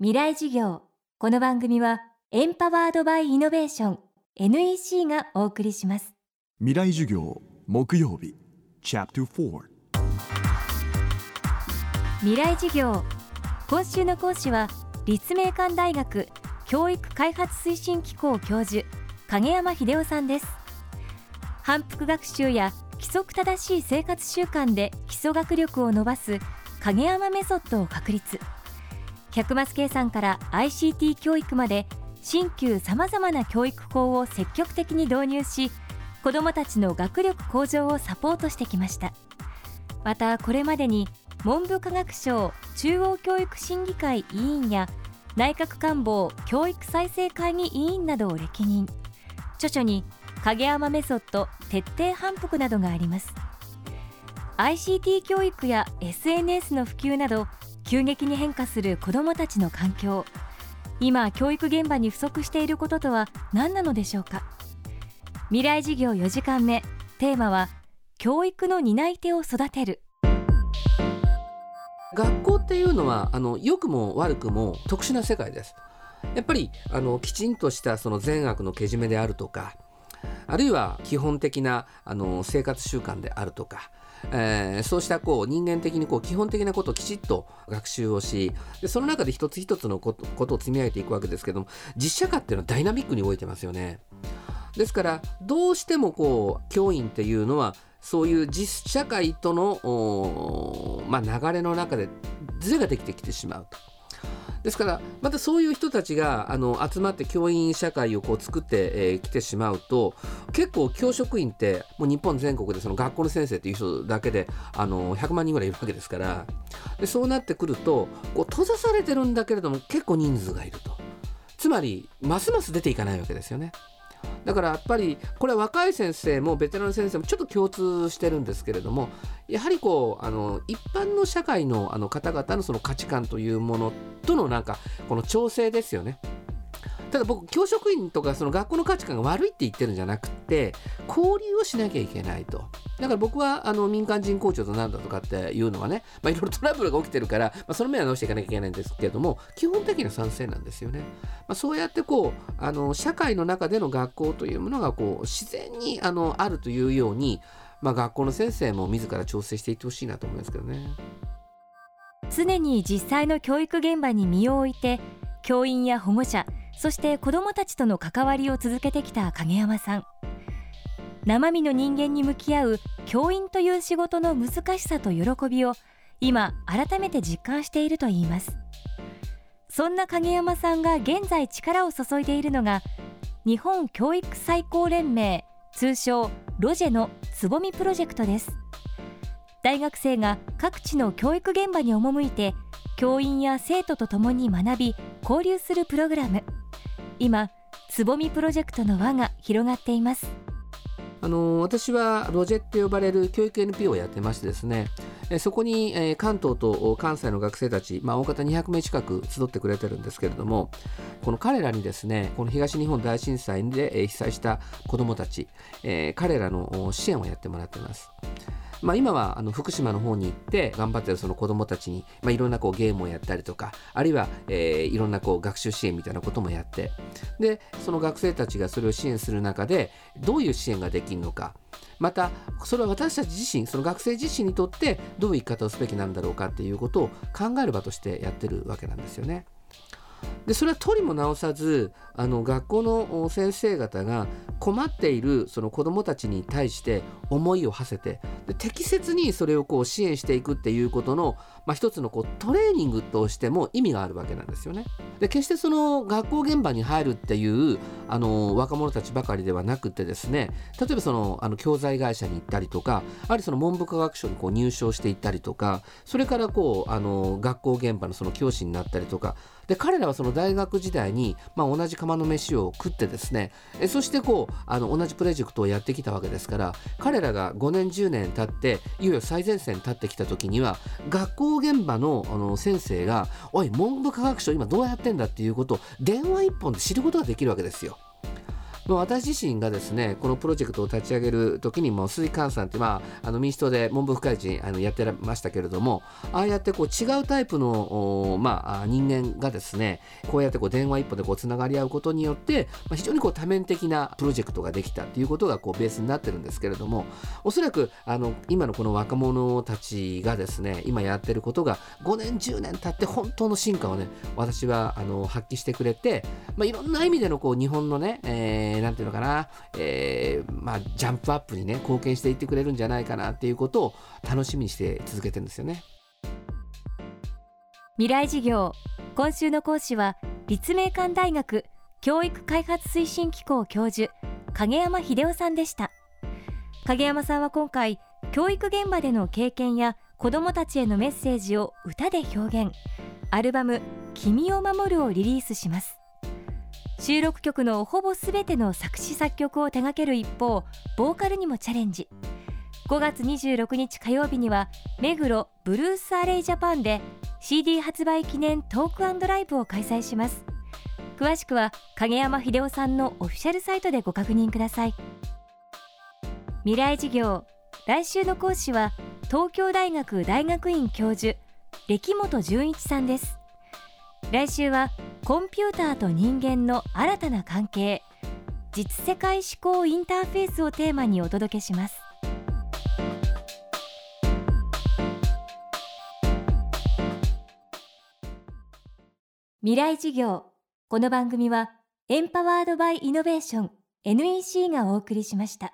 未来授業。この番組はエンパワードバイイノベーション NEC がお送りします。未来授業木曜日チャプター未来授業。今週の講師は立命館大学教育開発推進機構教授影山秀夫さんです。反復学習や規則正しい生活習慣で基礎学力を伸ばす影山メソッドを確立100マス計算から ICT 教育まで新旧さまざまな教育法を積極的に導入し子どもたちの学力向上をサポートしてきました。またこれまでに文部科学省中央教育審議会委員や内閣官房教育再生会議委員などを歴任。著書に影山メソッド徹底反復などがあります。ICT 教育や SNS の普及など急激に変化する子どもたちの環境。今教育現場に不足していることとは何なのでしょうか。未来授業4時間目。テーマは教育の担い手を育てる。学校っていうのはあの良くも悪くも特殊な世界です。やっぱりあのきちんとしたその善悪のけじめであるとかあるいは基本的なあの生活習慣であるとかえー、そうしたこう人間的にこう基本的なことをきちっと学習をしでその中で一つ一つのことことを積み上げていくわけですけども実写化っていうのはダイナミックに動いてますよね。ですからどうしてもこう教員っていうのはそういう実社会との、まあ、流れの中でズレができてきてしまうと。ですからまたそういう人たちがあの集まって教員社会をこう作ってき、てしまうと結構教職員ってもう日本全国でその学校の先生っていう人だけであの100万人ぐらいいるわけですからでそうなってくるとこう閉ざされてるんだけれども結構人数がいるとつまりますます出ていかないわけですよね。だからやっぱりこれは若い先生もベテラン先生もちょっと共通してるんですけれどもやはりこうあの一般の社会のあの方々のその価値観というものとのなんかこの調整ですよね。ただ僕教職員とかその学校の価値観が悪いって言ってるんじゃなくて交流をしなきゃいけないと。だから僕はあの民間人校長となんだとかっていうのはね、まあ、いろいろトラブルが起きてるから、まあ、その面は直していかなきゃいけないんですけれども基本的には賛成なんですよね、まあ、そうやってこうあの社会の中での学校というものがこう自然にあのあるというように、まあ、学校の先生も自ら調整していってほしいなと思いますけどね。常に実際の教育現場に身を置いて教員や保護者そして子どもたちとの関わりを続けてきた影山さん。生身の人間に向き合う教員という仕事の難しさと喜びを今改めて実感しているといいます。そんな影山さんが現在力を注いでいるのが日本教育最高連盟通称ロジェのつぼみプロジェクトです。大学生が各地の教育現場に赴いて教員や生徒と共に学び交流するプログラム。今つぼみプロジェクトの輪が広がっていますあの私はロジェって呼ばれる教育 NPO をやってましてですねそこに関東と関西の学生たち、まあ、大方200名近く集ってくれてるんですけれどもこの彼らにですねこの東日本大震災で被災した子どもたち彼らの支援をやってもらってます。まあ、今はあの福島の方に行って頑張ってるその子どもたちに、まあ、いろんなこうゲームをやったりとかあるいは、えー、いろんなこう学習支援みたいなこともやってでその学生たちがそれを支援する中でどういう支援ができるのかまたそれは私たち自身その学生自身にとってどういう生き方をすべきなんだろうかっていうことを考える場としてやってるわけなんですよね。でそれはとりも直さずあの学校の先生方が困っているその子どもたちに対して思いを馳せてで適切にそれをこう支援していくっていうことの、まあ、一つのこうトレーニングとしても意味があるわけなんですよね。で決してその学校現場に入るっていうあの若者たちばかりではなくてですね例えばそのあの教材会社に行ったりとかあるいはその文部科学省にこう入省していったりとかそれからこうあの学校現場のその教師になったりとかで彼らはその大学時代に、まあ、同じ釜の飯を食ってですねえそしてこうあの同じプロジェクトをやってきたわけですから彼らが5年10年経っていよいよ最前線に立ってきた時には学校現場のあの先生が「おい文部科学省今どうやってんだ」っていうことを電話一本で知ることができるわけですよ。まあ私自身がですねこのプロジェクトを立ち上げる時にも鈴木寛さんって、まあ、あの民主党で文部科学大臣あのやってましたけれどもああやってこう違うタイプの、まあ、人間がですねこうやってこう電話一本でこうつながり合うことによって、まあ、非常にこう多面的なプロジェクトができたっていうことがこうベースになってるんですけれどもおそらくあの今のこの若者たちがですね今やってることが5年10年経って本当の進化をね私はあの発揮してくれて、まあ、いろんな意味でのこう日本のね、えー、なんていうのかな、えー、まあ、ジャンプアップにね貢献していってくれるんじゃないかなっていうことを楽しみにして続けてるんですよね。未来事業今週の講師は立命館大学教育開発推進機構教授影山秀夫さんでした。影山さんは今回教育現場での経験や子どもたちへのメッセージを歌で表現。アルバム「君を守る」をリリースします。収録曲のほぼ全ての作詞作曲を手掛ける一方ボーカルにもチャレンジ。5月26日火曜日には目黒ブルースアレイジャパンで CD 発売記念トークライブを開催します。詳しくは影山秀夫さんのオフィシャルサイトでご確認ください。未来事業来週の講師は東京大学大学院教授歴本純一さんです。来週はコンピューターと人間の新たな関係。実世界思考インターフェースをテーマにお届けします。未来事業。この番組はエンパワードバイイノベーション NEC がお送りしました。